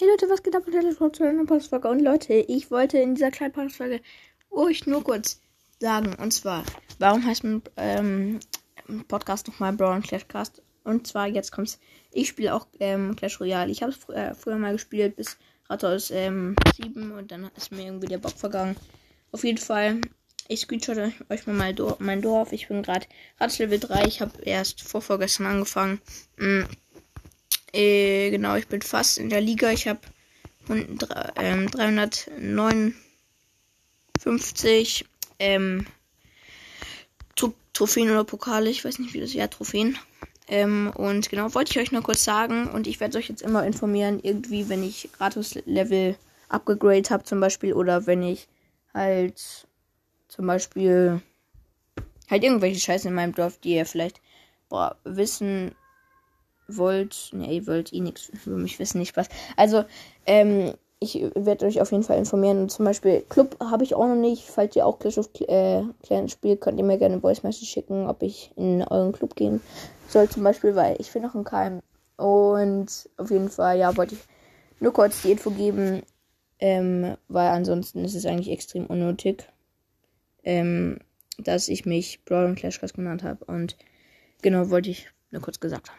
Hey Leute, was geht ab? Willkommen zu einer Podcast-Folge. Und Leute, ich wollte in dieser kleinen Podcast-Folge euch nur kurz sagen. Und zwar, warum heißt mein ähm, Podcast nochmal Brawl Clash Cast? Und zwar, jetzt kommt's. Ich spiele auch ähm, Clash Royale. Ich habe es fr äh, früher mal gespielt bis Rathaus ähm, 7 und dann ist mir irgendwie der Bock vergangen. Auf jeden Fall, ich screenshot euch mal mein, Dor mein Dorf. Ich bin gerade Rathaus Level 3. Ich habe erst vor vorgestern angefangen. Mm. Äh, genau, ich bin fast in der Liga. Ich habe ähm, 359 ähm, Trophäen oder Pokale. Ich weiß nicht, wie das ja Trophäen. Ähm, und genau, wollte ich euch nur kurz sagen. Und ich werde euch jetzt immer informieren, irgendwie, wenn ich Gratis-Level abgegradet habe, zum Beispiel. Oder wenn ich halt zum Beispiel halt irgendwelche Scheiße in meinem Dorf, die ihr vielleicht boah, wissen wollt, ne, ihr wollt eh nichts über mich wissen, nicht was. Also, ähm, ich werde euch auf jeden Fall informieren. Und zum Beispiel Club habe ich auch noch nicht. Falls ihr auch Clash of äh, Clans spielt, könnt ihr mir gerne Voice Message schicken, ob ich in euren Club gehen soll, zum Beispiel, weil ich bin noch in Keim. Und auf jeden Fall, ja, wollte ich nur kurz die Info geben, ähm, weil ansonsten ist es eigentlich extrem unnötig, ähm, dass ich mich Brawl und Clash Cast genannt habe. Und genau wollte ich nur kurz gesagt haben.